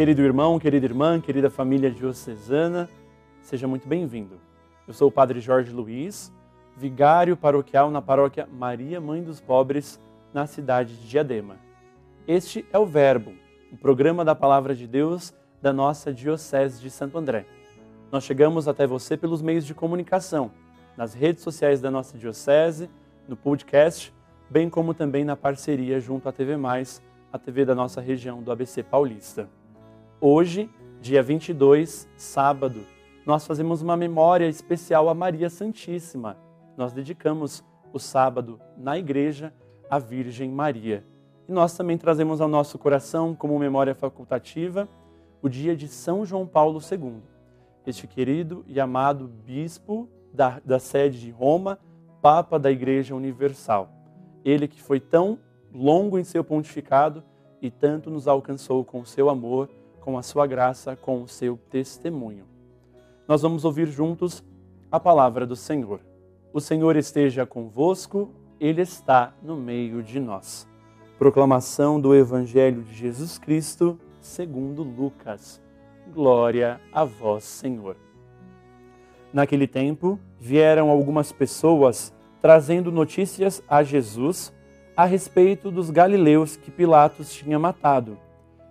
Querido irmão, querida irmã, querida família diocesana, seja muito bem-vindo. Eu sou o Padre Jorge Luiz, vigário paroquial na paróquia Maria Mãe dos Pobres, na cidade de Diadema. Este é o Verbo, o programa da Palavra de Deus da nossa Diocese de Santo André. Nós chegamos até você pelos meios de comunicação, nas redes sociais da nossa Diocese, no podcast, bem como também na parceria junto à TV Mais, a TV da nossa região do ABC Paulista. Hoje, dia 22, sábado, nós fazemos uma memória especial a Maria Santíssima. Nós dedicamos o sábado na igreja à Virgem Maria. E nós também trazemos ao nosso coração, como memória facultativa, o dia de São João Paulo II, este querido e amado bispo da, da sede de Roma, Papa da Igreja Universal. Ele que foi tão longo em seu pontificado e tanto nos alcançou com seu amor com a sua graça, com o seu testemunho. Nós vamos ouvir juntos a palavra do Senhor. O Senhor esteja convosco, Ele está no meio de nós. Proclamação do Evangelho de Jesus Cristo, segundo Lucas. Glória a vós, Senhor. Naquele tempo, vieram algumas pessoas trazendo notícias a Jesus a respeito dos galileus que Pilatos tinha matado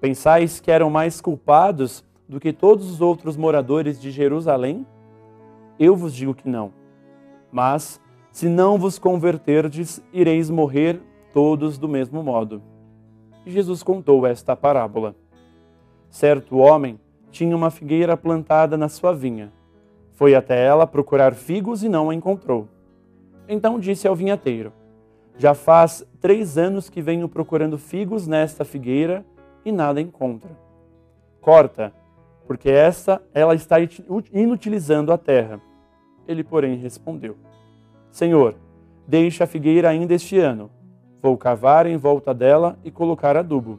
Pensais que eram mais culpados do que todos os outros moradores de Jerusalém? Eu vos digo que não. Mas, se não vos converterdes, ireis morrer todos do mesmo modo. E Jesus contou esta parábola. Certo homem tinha uma figueira plantada na sua vinha. Foi até ela procurar figos e não a encontrou. Então disse ao vinhateiro: Já faz três anos que venho procurando figos nesta figueira e nada encontra. Corta, porque esta ela está inutilizando a terra. Ele, porém, respondeu: Senhor, deixa a figueira ainda este ano. Vou cavar em volta dela e colocar adubo.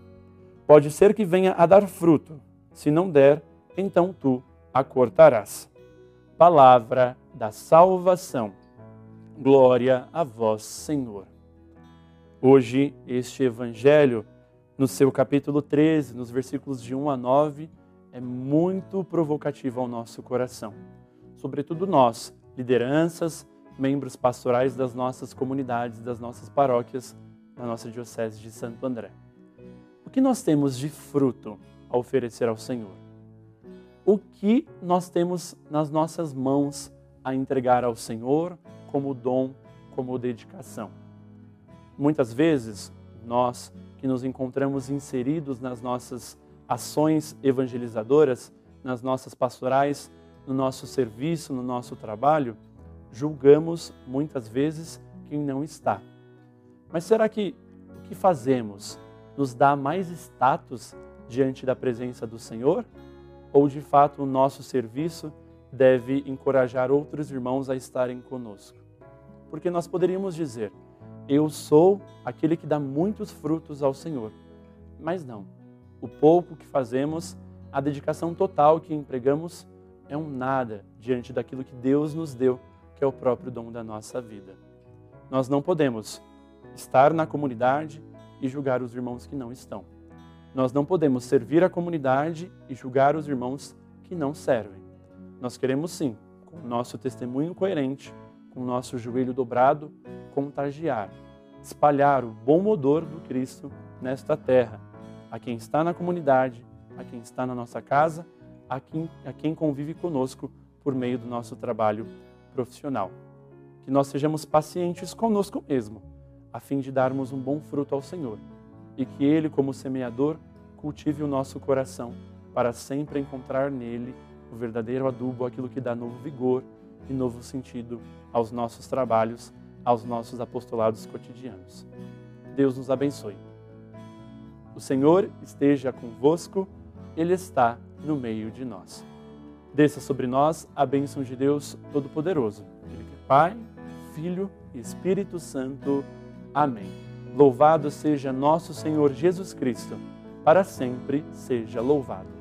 Pode ser que venha a dar fruto. Se não der, então tu a cortarás. Palavra da salvação. Glória a vós, Senhor. Hoje, este evangelho no seu capítulo 13, nos versículos de 1 a 9, é muito provocativo ao nosso coração. Sobretudo nós, lideranças, membros pastorais das nossas comunidades, das nossas paróquias, da nossa Diocese de Santo André. O que nós temos de fruto a oferecer ao Senhor? O que nós temos nas nossas mãos a entregar ao Senhor como dom, como dedicação? Muitas vezes nós que nos encontramos inseridos nas nossas ações evangelizadoras, nas nossas pastorais, no nosso serviço, no nosso trabalho, julgamos muitas vezes quem não está. Mas será que o que fazemos nos dá mais status diante da presença do Senhor? Ou de fato o nosso serviço deve encorajar outros irmãos a estarem conosco? Porque nós poderíamos dizer, eu sou aquele que dá muitos frutos ao Senhor. Mas não. O pouco que fazemos, a dedicação total que empregamos é um nada diante daquilo que Deus nos deu, que é o próprio dom da nossa vida. Nós não podemos estar na comunidade e julgar os irmãos que não estão. Nós não podemos servir a comunidade e julgar os irmãos que não servem. Nós queremos sim, com o nosso testemunho coerente, com o nosso joelho dobrado, contagiar, espalhar o bom odor do Cristo nesta terra, a quem está na comunidade, a quem está na nossa casa, a quem, a quem convive conosco por meio do nosso trabalho profissional. Que nós sejamos pacientes conosco mesmo, a fim de darmos um bom fruto ao Senhor, e que Ele, como semeador, cultive o nosso coração para sempre encontrar nele o verdadeiro adubo, aquilo que dá novo vigor e novo sentido aos nossos trabalhos aos nossos apostolados cotidianos. Deus nos abençoe. O Senhor esteja convosco, Ele está no meio de nós. Desça sobre nós a bênção de Deus Todo-Poderoso, Ele que é Pai, Filho e Espírito Santo. Amém. Louvado seja nosso Senhor Jesus Cristo, para sempre seja louvado.